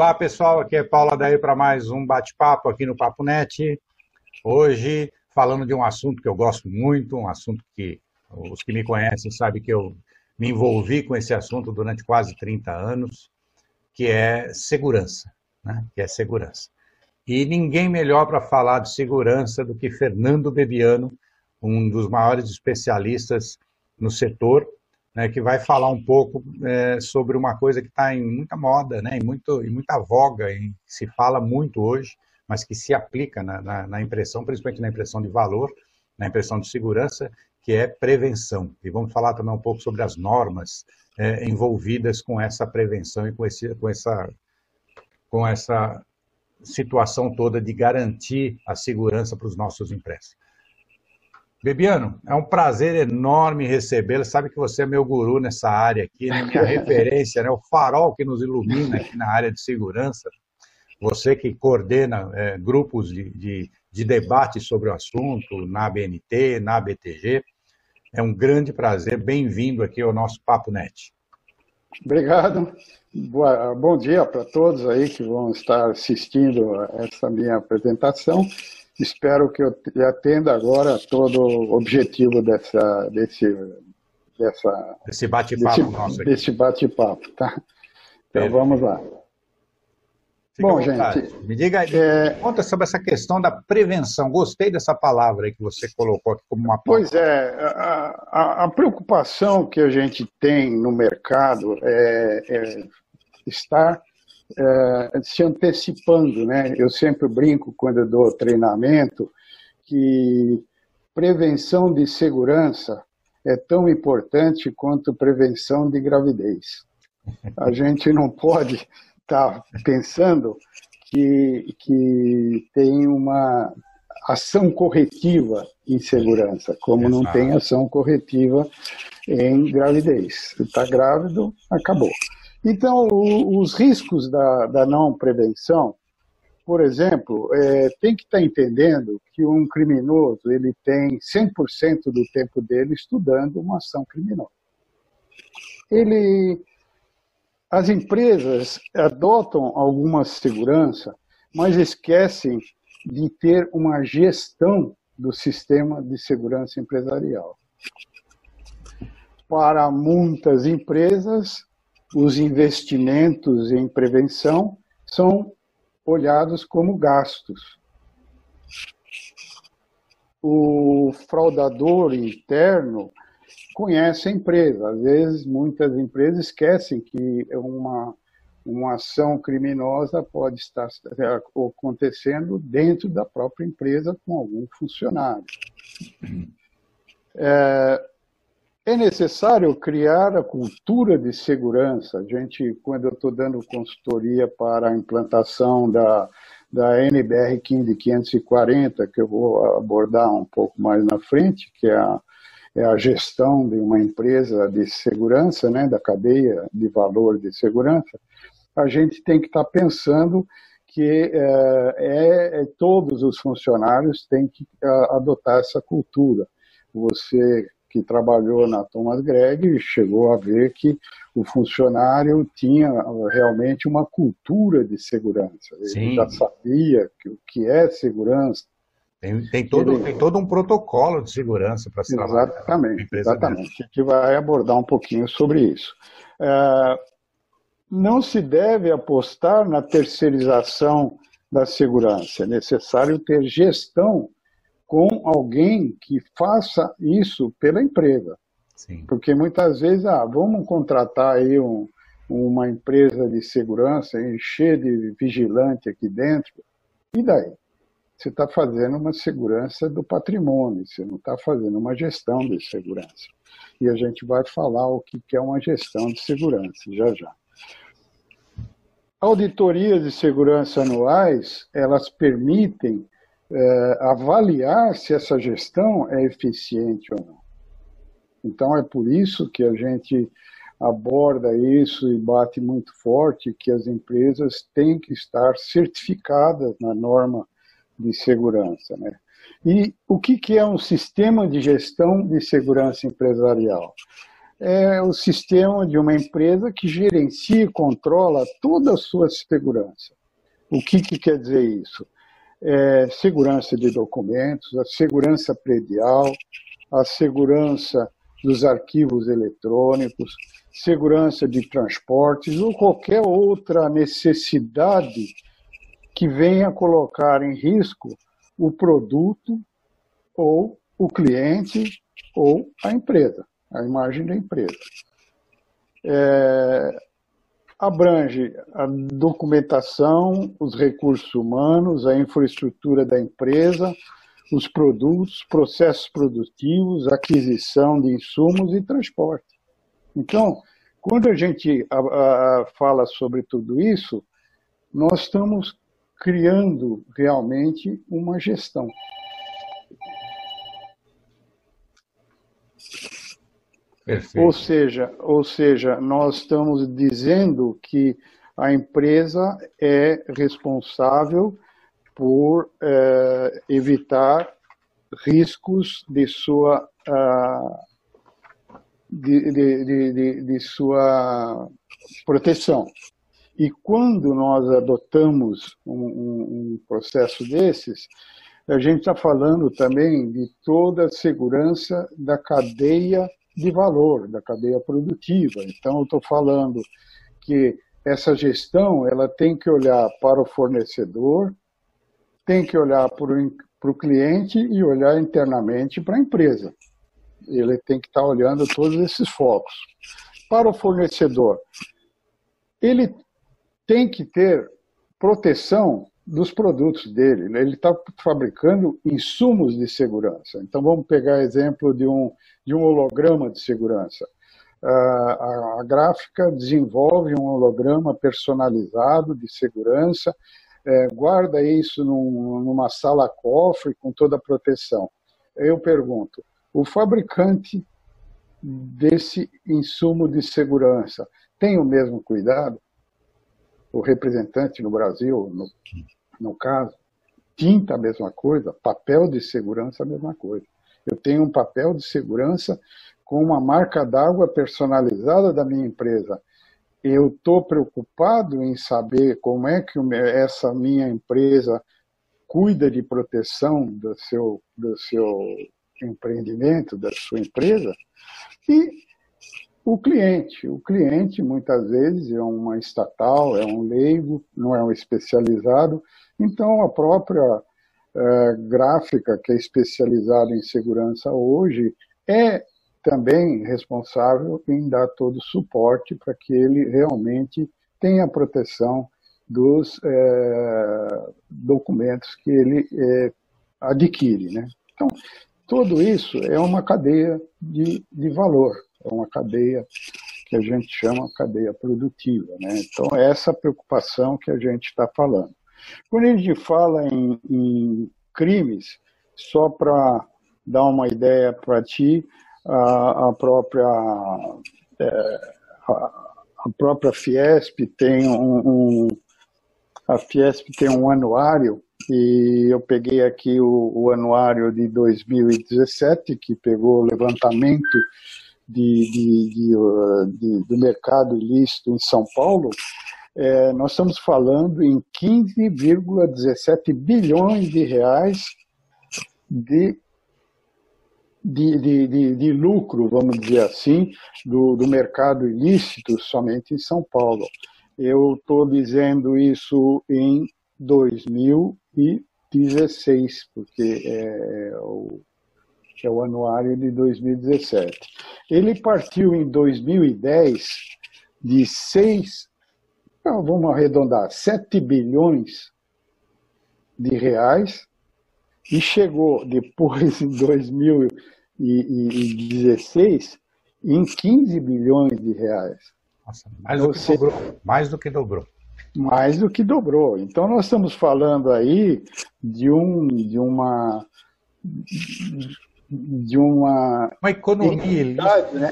Olá, pessoal. Aqui é Paula daí para mais um bate-papo aqui no Papo Net. Hoje, falando de um assunto que eu gosto muito, um assunto que os que me conhecem sabem que eu me envolvi com esse assunto durante quase 30 anos, que é segurança, né? Que é segurança. E ninguém melhor para falar de segurança do que Fernando Bebiano, um dos maiores especialistas no setor, né, que vai falar um pouco é, sobre uma coisa que está em muita moda, né, em, muito, em muita voga, e se fala muito hoje, mas que se aplica na, na, na, impressão, principalmente na impressão de valor, na impressão de segurança, que é prevenção. E vamos falar também um pouco sobre as normas é, envolvidas com essa prevenção e com, esse, com, essa, com essa situação toda de garantir a segurança para os nossos impressos. Bebiano, é um prazer enorme recebê-lo. Sabe que você é meu guru nessa área aqui, né? minha referência, né? o farol que nos ilumina aqui na área de segurança. Você que coordena é, grupos de, de, de, debate sobre o assunto na ABNT, na ABTG. É um grande prazer. Bem-vindo aqui ao nosso Papo Net. Obrigado. Boa, bom dia para todos aí que vão estar assistindo a essa minha apresentação espero que eu atenda agora todo o objetivo dessa, desse, dessa, desse bate-papo nosso aqui. Desse bate-papo, tá? Então Perfeito. vamos lá. Fica Bom, gente. Me diga, é... me conta sobre essa questão da prevenção. Gostei dessa palavra aí que você colocou aqui como uma Pois é, a, a, a preocupação que a gente tem no mercado é, é estar é, se antecipando, né? Eu sempre brinco quando eu dou treinamento que prevenção de segurança é tão importante quanto prevenção de gravidez. A gente não pode estar tá pensando que, que tem uma ação corretiva em segurança, como não tem ação corretiva em gravidez. Está grávido, acabou. Então, o, os riscos da, da, não prevenção, por exemplo, é, tem que estar tá entendendo que um criminoso ele tem 100% do tempo dele estudando uma ação criminosa. Ele, as empresas adotam alguma segurança, mas esquecem de ter uma gestão do sistema de segurança empresarial. Para muitas empresas, os investimentos em prevenção são olhados como gastos. O fraudador interno conhece a empresa. Às vezes, muitas empresas esquecem que uma, uma ação criminosa pode estar acontecendo dentro da própria empresa com algum funcionário. É, é necessário criar a cultura de segurança. A gente, quando eu estou dando consultoria para a implantação da, da NBR 540, que eu vou abordar um pouco mais na frente, que é a, é a gestão de uma empresa de segurança, né, da cadeia de valor de segurança, a gente tem que estar tá pensando que é, é, é, todos os funcionários têm que é, adotar essa cultura. Você que trabalhou na Thomas Gregg chegou a ver que o funcionário tinha realmente uma cultura de segurança. Ele Sim. já sabia que, o que é segurança. Tem, tem, todo, Ele... tem todo um protocolo de segurança para se trabalhar. Exatamente, exatamente. A gente vai abordar um pouquinho sobre isso. É, não se deve apostar na terceirização da segurança. É necessário ter gestão com alguém que faça isso pela empresa. Sim. Porque muitas vezes, ah, vamos contratar aí um, uma empresa de segurança, encher de vigilante aqui dentro, e daí? Você está fazendo uma segurança do patrimônio, você não está fazendo uma gestão de segurança. E a gente vai falar o que é uma gestão de segurança, já já. Auditorias de segurança anuais, elas permitem é, avaliar se essa gestão é eficiente ou não. Então, é por isso que a gente aborda isso e bate muito forte que as empresas têm que estar certificadas na norma de segurança. Né? E o que, que é um sistema de gestão de segurança empresarial? é o sistema de uma empresa que gerencia e controla toda a sua segurança. O que, que quer dizer isso? É, segurança de documentos, a segurança predial, a segurança dos arquivos eletrônicos, segurança de transportes ou qualquer outra necessidade que venha colocar em risco o produto ou o cliente ou a empresa, a imagem da empresa. É, abrange a documentação, os recursos humanos, a infraestrutura da empresa, os produtos, processos produtivos, aquisição de insumos e transporte. Então, quando a gente a, a, fala sobre tudo isso, nós estamos criando realmente uma gestão. Perfeito. Ou seja, ou seja, nós estamos dizendo que a empresa é responsável por eh, evitar riscos de sua uh, de, de, de, de, sua proteção. E quando nós adotamos um, um, um processo desses, a gente está falando também de toda a segurança da cadeia de valor, da cadeia produtiva. Então, estou falando que essa gestão ela tem que olhar para o fornecedor, tem que olhar para o cliente e olhar internamente para a empresa. Ele tem que estar tá olhando todos esses focos. Para o fornecedor, ele tem que ter proteção dos produtos dele. Né? Ele está fabricando insumos de segurança. Então, vamos pegar exemplo de um, de um holograma de segurança. A, a, gráfica desenvolve um holograma personalizado de segurança, é, guarda isso num, numa sala cofre com toda a proteção. Eu pergunto, o fabricante desse insumo de segurança tem o mesmo cuidado? O representante no Brasil, no, no caso, tinta a mesma coisa, papel de segurança a mesma coisa. Eu tenho um papel de segurança com uma marca d'água personalizada da minha empresa. Eu estou preocupado em saber como é que essa minha empresa cuida de proteção do seu, do seu empreendimento, da sua empresa. E o cliente. O cliente, muitas vezes, é uma estatal, é um leigo, não é um especializado. Então, a própria é, gráfica, que é especializada em segurança hoje, é também responsável em dar todo o suporte para que ele realmente tenha proteção dos é, documentos que ele é, adquire. Né? Então, tudo isso é uma cadeia de, de valor, é uma cadeia que a gente chama cadeia produtiva. Né? Então, é essa preocupação que a gente está falando. Quando a gente fala em, em crimes, só para dar uma ideia para ti, a, a própria é, a, própria Fiesp tem um, um, a Fiesp tem um anuário e eu peguei aqui o, o anuário de 2017 que pegou o levantamento de, de, de, de, do mercado ilícito em São Paulo é, nós estamos falando em 15,17 bilhões de reais de, de, de, de, lucro, vamos dizer assim, do, do mercado ilícito somente em São Paulo. Eu estou dizendo isso em 2016, porque é, é o, é o anuário de 2017. Ele partiu em 2010 de 6 então, vamos arredondar, 7 bilhões de reais e chegou depois, em 2016, em 15 bilhões de reais. Nossa, mais, do que dobrou, mais do que dobrou. Mais do que dobrou. Então, nós estamos falando aí de, um, de uma de uma uma economia entidade, né?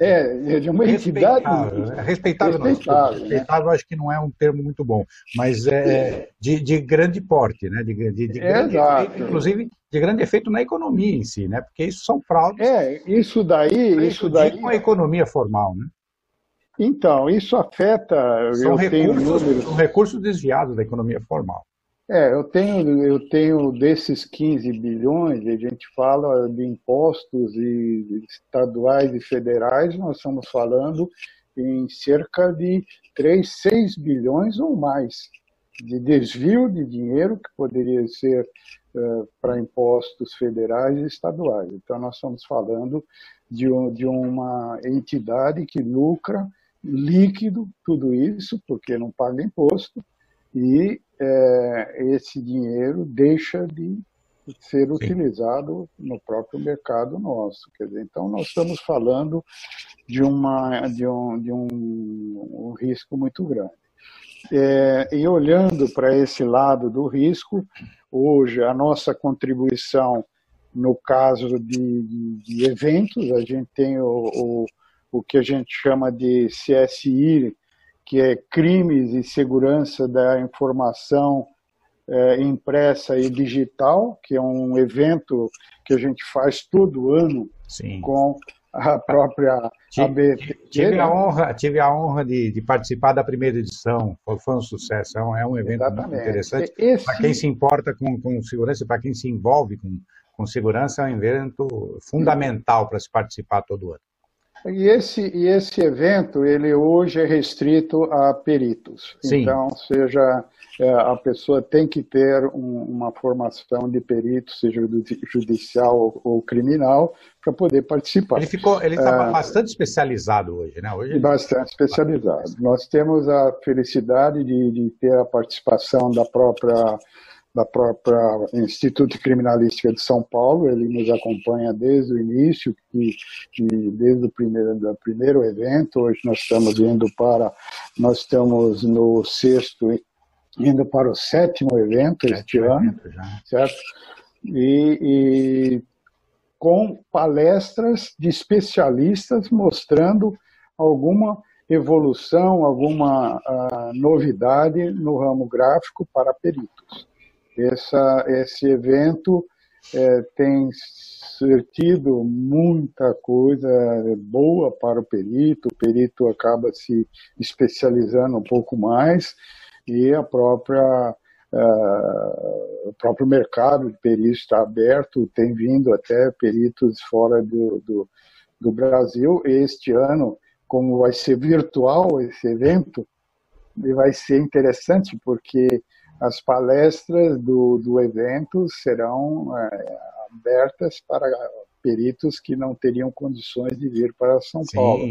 é de uma entidade respeitável, né? respeitável, não, respeitável, né? respeitável acho que não é um termo muito bom mas é, é. de, de grande porte né de, de, de é, grande efeito, inclusive de grande efeito na economia em si né porque isso são fraudes é isso daí isso daí com a economia formal né então isso afeta são recursos, são recursos desviados da economia formal é, eu tenho, eu tenho desses 15 bilhões, a gente fala de impostos e estaduais e federais, nós estamos falando em cerca de 3, 6 bilhões ou mais de desvio de dinheiro que poderia ser uh, para impostos federais e estaduais. Então, nós estamos falando de, um, de uma entidade que lucra líquido tudo isso, porque não paga imposto, e é, esse dinheiro deixa de ser Sim. utilizado no próprio mercado nosso. Quer dizer, então, nós estamos falando de, uma, de, um, de um, um risco muito grande. É, e olhando para esse lado do risco, hoje a nossa contribuição no caso de, de, de eventos, a gente tem o, o, o que a gente chama de CSI, que é Crimes e Segurança da Informação é, Impressa e Digital, que é um evento que a gente faz todo ano Sim. com a própria ABT. Tive a honra, tive a honra de, de, participar da primeira edição, foi um sucesso, é um, é um evento Exatamente. muito interessante. Esse... Para quem se importa com, com segurança, para quem se envolve com, com segurança, é um evento fundamental para se participar todo ano. E esse, e esse evento, ele hoje é restrito a peritos. Sim. Então, seja, é, a pessoa tem que ter um, uma formação de perito, seja judicial ou, ou criminal, para poder participar. Ele ficou, ele está é, bastante especializado hoje, né? Hoje bastante especializado. Nós temos a felicidade de, de ter a participação da própria da própria Instituto de Criminalística de São Paulo, ele nos acompanha desde o início, e, e desde o primeiro, do primeiro evento, hoje nós estamos indo para, nós estamos no sexto, indo para o sétimo evento este ano, certo? E, e com palestras de especialistas mostrando alguma evolução, alguma uh, novidade no ramo gráfico para peritos. Essa, esse evento é, tem surtido muita coisa boa para o perito, o perito acaba se especializando um pouco mais e a própria Uh, o próprio mercado de peritos está aberto, tem vindo até peritos fora do, do, do, Brasil. Este ano, como vai ser virtual esse evento, vai ser interessante porque as palestras do, do evento serão é, abertas para peritos que não teriam condições de vir para São Sim. Paulo.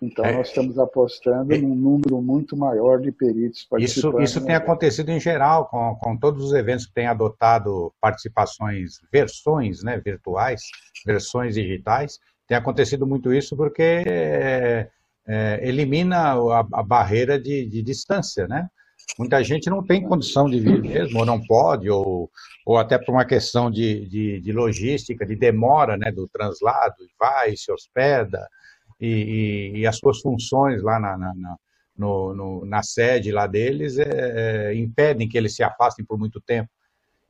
Então, é. nós estamos apostando é. num número muito maior de peritos participando. Isso, isso tem acontecido em geral, com, com todos os eventos que têm adotado participações, versões né, virtuais, versões digitais. Tem acontecido muito isso porque é, é elimina a, a barreira de, de distância, né? Muita gente não tem condição de vir mesmo, ou não pode, ou, ou até por uma questão de, de, de logística, de demora né, do translado, vai, se hospeda, e, e, e as suas funções lá na, na, na, no, no, na sede lá deles é, é, impedem que eles se afastem por muito tempo.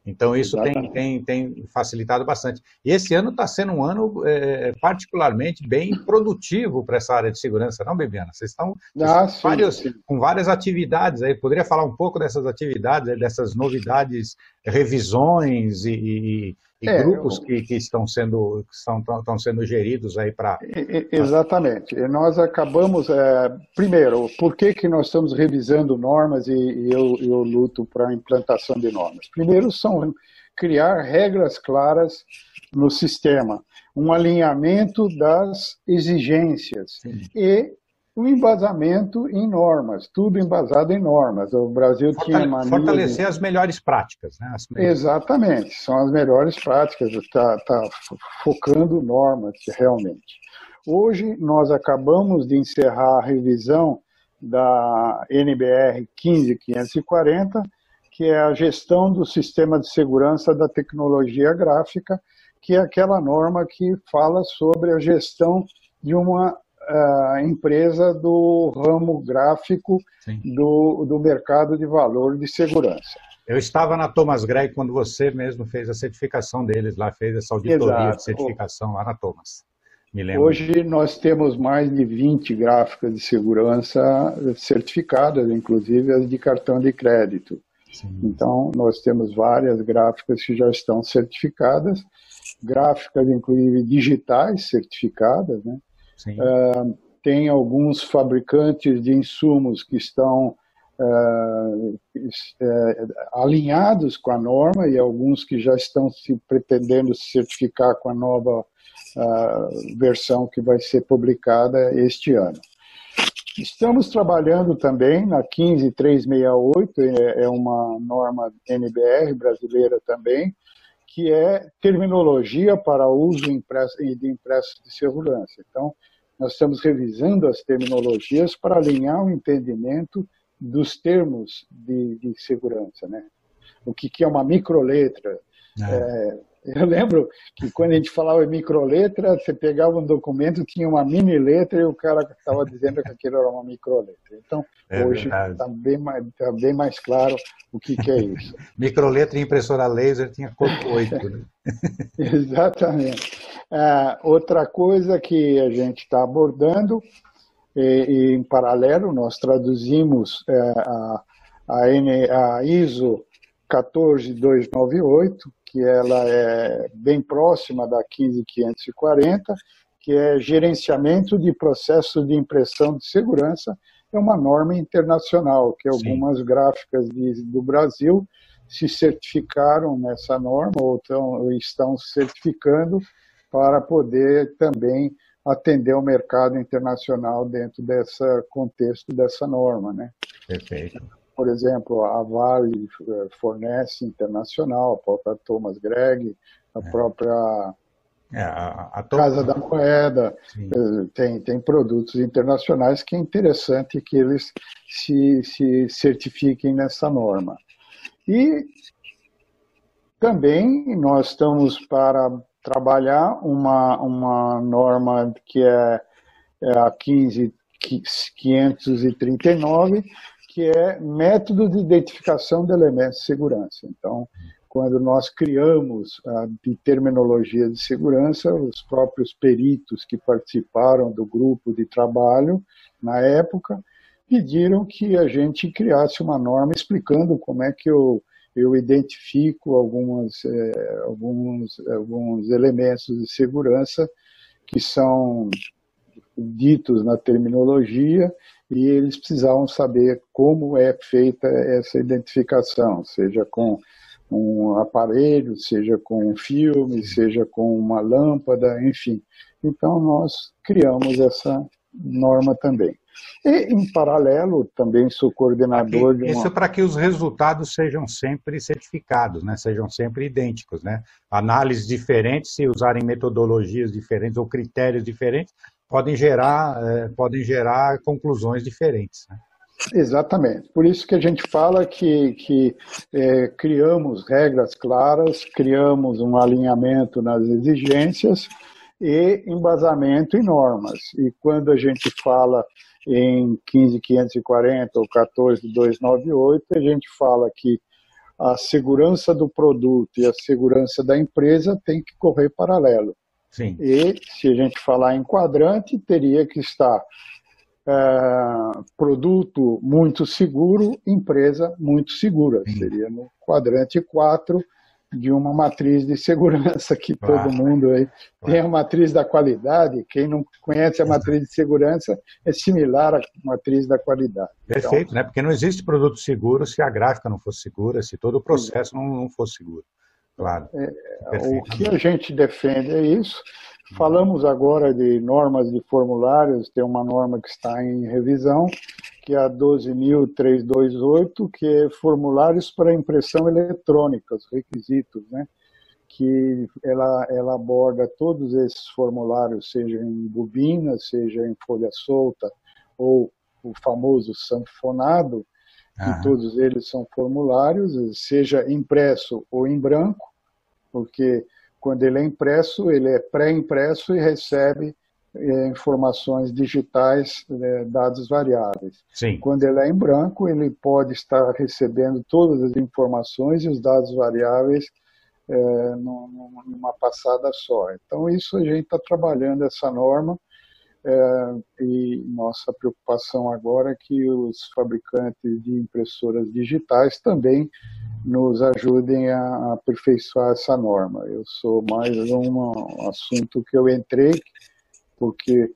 Então, isso tem, tem, tem facilitado bastante. E esse ano está sendo um ano é, particularmente bem produtivo para essa área de segurança, não, Bebiana? Vocês estão, ah, sim, vários, sim. com várias atividades aí. Poderia falar um pouco dessas atividades, dessas novidades, revisões e, e, e é, grupos que, que, estão sendo que estão, estão sendo geridos aí para exatamente nós acabamos é, primeiro por que que nós estamos revisando normas e, e eu, eu luto para a implantação de normas primeiro são criar regras claras no sistema um alinhamento das exigências Sim. e o embasamento em normas, tudo embasado em normas. O Brasil Fortale tinha mania Fortalecer de... as melhores práticas, né? Melhores... Exatamente, são as melhores práticas, está tá focando normas realmente. Hoje nós acabamos de encerrar a revisão da NBR 15540, que é a gestão do sistema de segurança da tecnologia gráfica, que é aquela norma que fala sobre a gestão de uma uh, empresa do ramo gráfico do, do mercado de valor de segurança. Eu estava na Thomas Gregg quando você mesmo fez a certificação deles lá, fez essa auditoria Exato. de certificação lá na Thomas. Hoje nós temos mais de 20 gráficas de segurança certificadas, inclusive as de cartão de crédito. Sim. Então, nós temos várias gráficas que já estão certificadas, gráficas, inclusive digitais certificadas. Né? Uh, tem alguns fabricantes de insumos que estão uh, alinhados com a norma e alguns que já estão se pretendendo se certificar com a nova versão que vai ser publicada este ano. Estamos trabalhando também na 15368, é, é uma norma NBR brasileira também, que é terminologia para uso de impressos de segurança. Então, nós estamos revisando as terminologias para alinhar o entendimento dos termos de, de segurança, né? O que, que é uma microletra, é. É, eu lembro que quando a gente falava em microletra, você pegava um documento, tinha uma mini letra e o cara estava dizendo que aquilo era uma microletra. Então, é hoje está bem, mais, tá bem mais claro o que, que é isso. microletra e impressora laser tinha cor 8. Né? Exatamente. Ah, outra coisa que a gente está abordando, e, e, em paralelo, nós traduzimos é, a, a, N, a ISO 14298, que ela é bem próxima da 15540, que é gerenciamento de processo de impressão de segurança, é uma norma internacional, que algumas Sim. gráficas de, do Brasil se certificaram nessa norma ou, tão, ou estão certificando para poder também atender o mercado internacional dentro desse contexto dessa norma, né? Perfeito por exemplo, a Vale eh, fornece internacional, a própria Thomas Gregg, a é. própria é, a, a Casa da Moeda, eh, tem, tem produtos internacionais que é interessante que eles se, se certifiquem nessa norma. E também nós estamos para trabalhar uma, uma norma que é, é a 15539, que é método de identificação de elementos de segurança. Então, quando nós criamos a terminologia de segurança, os próprios peritos que participaram do grupo de trabalho na época pediram que a gente criasse uma norma explicando como é que eu, eu identifico algumas, é, alguns, alguns elementos de segurança que são ditos na terminologia e eles precisavam saber como é feita essa identificação, seja com um aparelho, seja com um filme, seja com uma lâmpada, enfim. Então nós criamos essa norma também. E, em paralelo, também sou coordenador de uma... Isso para que os resultados sejam sempre certificados, né? sejam sempre idênticos. Né? Análises diferentes, se usarem metodologias diferentes ou critérios diferentes, podem gerar, é, podem gerar conclusões diferentes. Né? Exatamente. Por isso que a gente fala que, que é, criamos regras claras, criamos um alinhamento nas exigências e embasamento em normas. E quando a gente fala em 15540 ou 14298, a gente fala que a segurança do produto e a segurança da empresa tem que correr paralelo. Sim. E, se a gente falar em quadrante, teria que estar é, produto muito seguro, empresa muito segura. Sim. Seria no quadrante 4 de uma matriz de segurança que claro. todo mundo aí claro. tem a matriz da qualidade. Quem não conhece a matriz de segurança é similar à matriz da qualidade. Perfeito, então, né? Porque não existe produto seguro se a gráfica não fosse segura, se todo o processo não, não fosse seguro. Claro. É, o que a gente defende é isso. Falamos agora de normas de formulários, tem uma norma que está em revisão, que é a 12.328, que é formulários para impressão eletrônica, os requisitos, né? que ela, ela aborda todos esses formulários, seja em bobina, seja em folha solta, ou o famoso sanfonado, e todos eles são formulários, seja impresso ou em branco, porque Quando ele é impresso, ele é pré-impresso e recebe é, informações digitais, é, dados variáveis. Sim. Quando ele é em branco, ele pode estar recebendo todas as informações e os dados variáveis é, numa passada só. Então, isso a gente está trabalhando essa norma é, e nossa preocupação agora é que os fabricantes de impressoras digitais também nos ajudem a aperfeiçoar essa norma. Eu sou mais um assunto que eu entrei, porque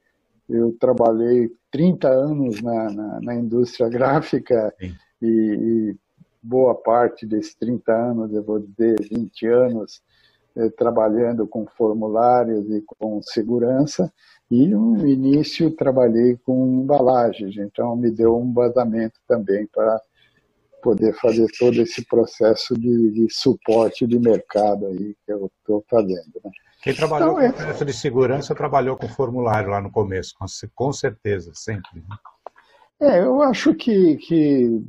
eu trabalhei 30 anos na, na, na indústria gráfica e, e, boa parte desses 30 anos, eu vou dizer 20 anos, eh, trabalhando com formulários e com segurança, e no início trabalhei com embalagens, então me deu um vazamento também para poder fazer todo esse processo de, de suporte de mercado aí que eu estou fazendo. Né? Quem trabalhou então, com é... processo de segurança trabalhou com formulário lá no começo, com certeza, sempre. Né? É, eu acho que, que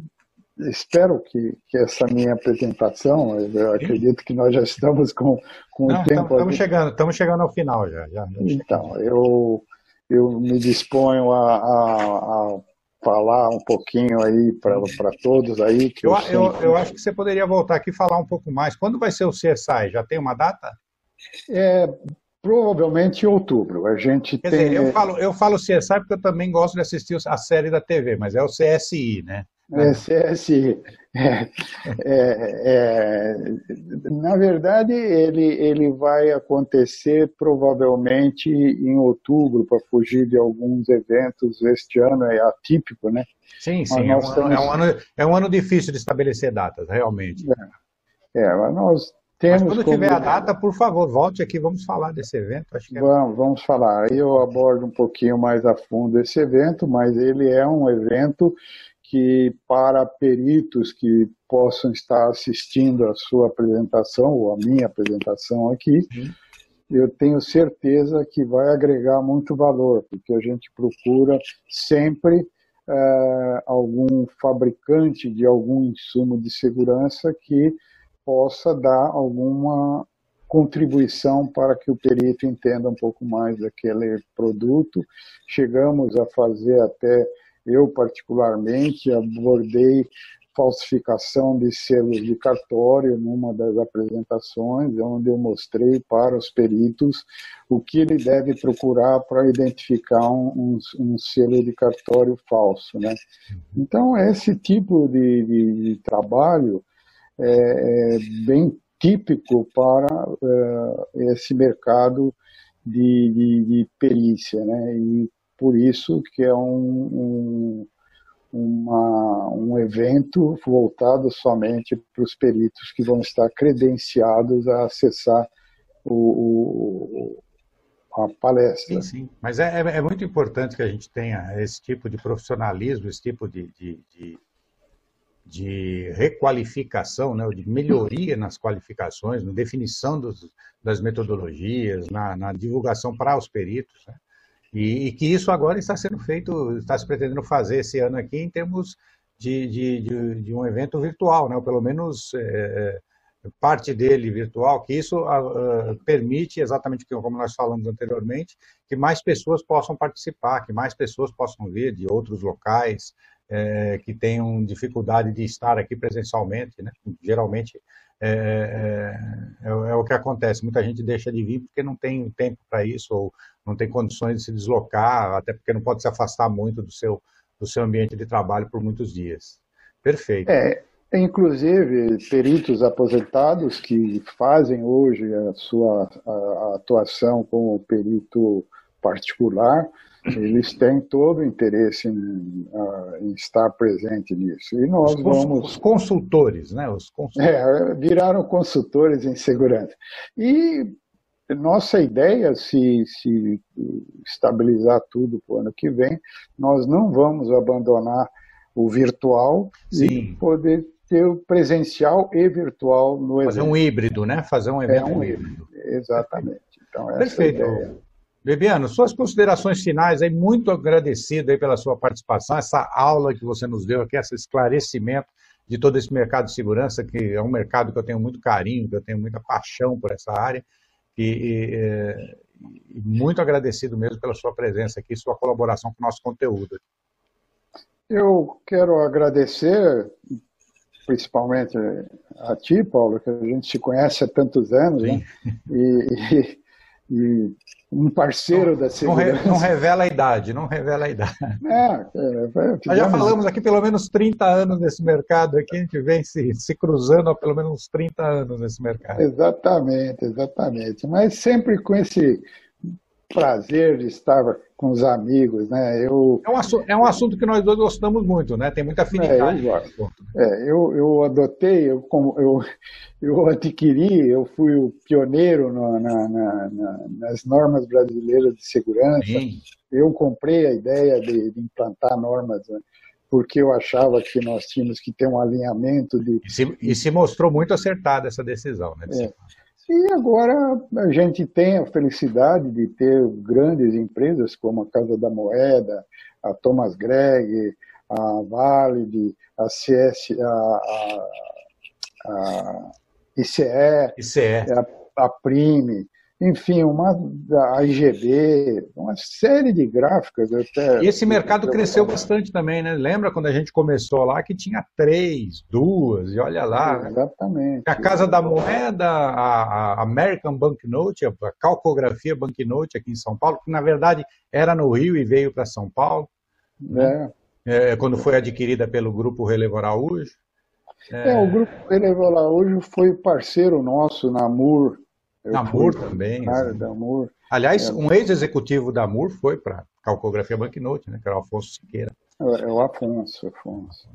espero que, que essa minha apresentação, eu acredito que nós já estamos com, com Não, o tempo. Estamos chegando, estamos chegando ao final já. já, já então, eu, eu me disponho a, a, a falar um pouquinho aí para todos aí. eu, eu, eu, eu, acho que você poderia voltar aqui e falar um pouco mais. Quando vai ser o CSI? Já tem uma data? É, provavelmente em outubro. A gente Quer tem. Dizer, eu, falo, eu falo CSI porque eu também gosto de assistir a série da TV, mas é o CSI, né? CSI. É, é, é, na verdade, ele, ele vai acontecer provavelmente em outubro, para fugir de alguns eventos. Este ano é atípico, né? Sim, sim. É um, estamos... é, um ano, é um ano difícil de estabelecer datas, realmente. É, é mas nós temos. Mas quando como... tiver a data, por favor, volte aqui, vamos falar desse evento. Acho que é... vamos, vamos falar. Eu abordo um pouquinho mais a fundo esse evento, mas ele é um evento que para peritos que possam estar assistindo a sua apresentação ou a minha apresentação aqui, uhum. eu tenho certeza que vai agregar muito valor, porque a gente procura sempre é, algum fabricante de algum insumo de segurança que possa dar alguma contribuição para que o perito entenda um pouco mais daquele produto. Chegamos a fazer até eu, particularmente, abordei falsificação de selos de cartório numa das apresentações, onde eu mostrei para os peritos o que ele deve procurar para identificar um, um, um selo de cartório falso. Né? Então, esse tipo de, de, de trabalho é, é, bem típico para é, esse mercado de, de, de perícia. Né? E por isso que é um, um, uma, um evento voltado somente para os peritos que vão estar credenciados a acessar o, o a palestra. Sim, sim. Mas é, é, é, muito importante que a gente tenha esse tipo de profissionalismo, esse tipo de, de, de, de requalificação, né, de melhoria nas qualificações, na definição dos, das metodologias, na, na divulgação para os peritos. Né? E, e, que isso agora está sendo feito, está se pretendendo fazer esse ano aqui em termos de, de, de, de um evento virtual, né? ou pelo menos é, é parte dele virtual, que isso uh, permite, exatamente como nós falamos anteriormente, que mais pessoas possam participar, que mais pessoas possam vir de outros locais, é, que tenham dificuldade de estar aqui presencialmente, né? geralmente é, é, é, é, o que acontece. Muita gente deixa de vir porque não tem tempo para isso, ou não tem condições de se deslocar, até porque não pode se afastar muito do seu, do seu ambiente de trabalho por muitos dias. Perfeito. É, inclusive, peritos aposentados que fazem hoje a sua a, a atuação como perito particular, eles têm todo o interesse em, em, estar presente nisso. E nós os, vamos. Os consultores, né? Os consultores. É, viraram consultores em segurança. E nossa ideia, se, se estabilizar tudo para o ano que vem, nós não vamos abandonar o virtual Sim. e poder ter o presencial e virtual no evento. Fazer um híbrido, né? Fazer um evento é um híbrido. Exatamente. Então, essa Perfeito. É a ideia. Bebiano, suas considerações finais, aí, muito agradecido aí pela sua participação, essa aula que você nos deu aqui, esse esclarecimento de todo esse mercado de segurança, que é um mercado que eu tenho muito carinho, que eu tenho muita paixão por essa área, e, e, e muito agradecido mesmo pela sua presença aqui, sua colaboração com o nosso conteúdo. Eu quero agradecer principalmente a ti, Paulo, que a gente se conhece há tantos anos, né? e, e, um parceiro não, da segurança. Não, revela a idade, não revela a idade. É, é, Nós já falamos aqui pelo menos 30 anos nesse mercado, aqui a gente vem se, se cruzando há pelo menos uns 30 anos nesse mercado. Exatamente, exatamente. Mas sempre com esse prazer de estar com os amigos, né? Eu, é, um assunto, é um assunto que nós dois gostamos muito, né? Tem muita afinidade. É, eu, gosto. É, eu, eu adotei, eu, eu, eu adquiri, eu fui o pioneiro no, na, na, na, nas normas brasileiras de segurança. Sim. Eu comprei a ideia de, de implantar normas né? porque eu achava que nós tínhamos que ter um alinhamento de... E se, e se mostrou muito acertada essa decisão, né? De é. E agora a gente tem a felicidade de ter grandes empresas como a Casa da Moeda, a Thomas Gregg, a Valid, a CS, a, a, a ICE, ICE. A, a Prime, enfim, uma a IGB, uma série de gráficas. Até, e esse mercado cresceu bastante também, né? Lembra quando a gente começou lá que tinha três, duas, e olha lá. É, exatamente. A Casa da Moeda, a, a American Banknote, a calcografia Banknote aqui em São Paulo, que na verdade era no Rio e veio para São Paulo. Né? É. É, quando foi adquirida pelo Grupo Relevo Araújo. É, o Grupo Relevo Araújo foi parceiro nosso na MUR Namur também. Cara, Namur. Aliás, é. um ex-executivo da Namur foi para calcografia Banknote, né, que era o Afonso Siqueira. É, é o Afonso, Afonso.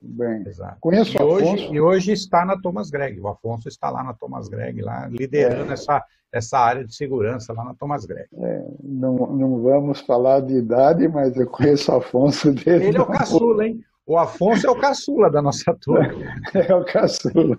Bem, Exato. conheço e o Afonso. Hoje, e hoje está na Thomas Gregg. O Afonso está lá na Thomas Gregg, lá liderando é. essa, essa área de segurança lá na Thomas Gregg. É, não, não vamos falar de idade, mas eu conheço o Afonso dele. Ele é o caçula, hein? O Afonso é o caçula da nossa turma. É o caçula.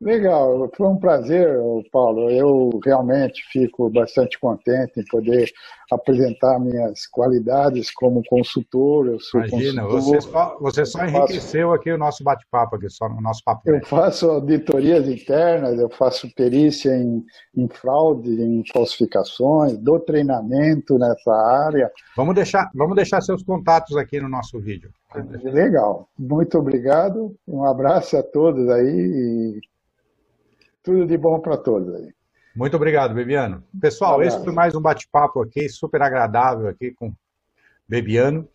Legal, foi um prazer, Paulo. Eu realmente fico bastante contente em poder apresentar minhas qualidades como consultor. Eu sou Imagina, consultor. Você só, você só enriqueceu faço, aqui o nosso bate-papo, aqui só no nosso papo. Eu faço auditorias internas, eu faço perícia em, em fraude, em falsificações, dou treinamento nessa área. Vamos deixar, vamos deixar seus contatos aqui no nosso vídeo. Legal. Muito obrigado. Um abraço a todos aí e tudo de bom para todos aí. Muito obrigado, Bebiano. Pessoal, esse foi mais um bate-papo aqui, super agradável aqui com Bebiano,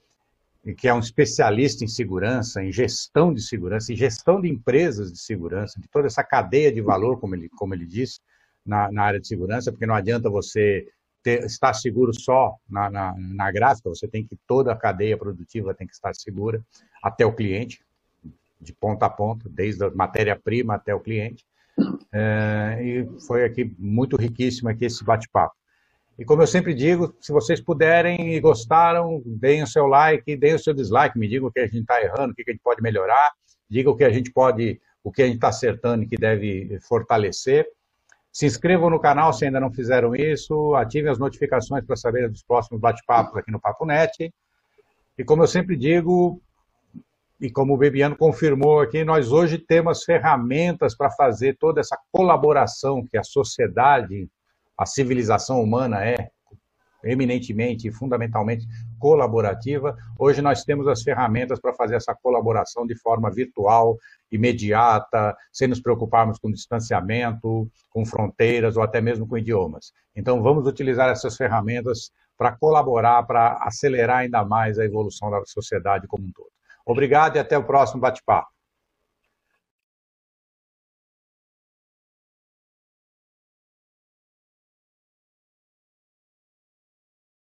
que é um especialista em segurança, em gestão de segurança, em gestão de empresas de segurança, de toda essa cadeia de valor, como ele, como ele disse, na, na área de segurança, porque não adianta você ter, estar seguro só na, na, na, gráfica, você tem que, toda a cadeia produtiva tem que estar segura até o cliente, de ponta a ponta, desde a matéria-prima até o cliente. É, e foi aqui muito riquíssimo aqui esse bate-papo. E como eu sempre digo, se vocês puderem e gostaram, deem o seu like, deem o seu dislike, me digam o que a gente está errando, o que a gente pode melhorar, digam o que a gente pode, o que a gente está acertando e que deve fortalecer. Se inscrevam no canal se ainda não fizeram isso, ativem as notificações para saber dos próximos bate-papos aqui no Papo Net. E como eu sempre digo, e como o Bebiano confirmou aqui, nós hoje temos ferramentas para fazer toda essa colaboração que a sociedade, a civilização humana é eminentemente e fundamentalmente colaborativa. Hoje nós temos as ferramentas para fazer essa colaboração de forma virtual, imediata, sem nos preocuparmos com distanciamento, com fronteiras ou até mesmo com idiomas. Então vamos utilizar essas ferramentas para colaborar, para acelerar ainda mais a evolução da sociedade como um todo. Obrigado e até o próximo bate-papo.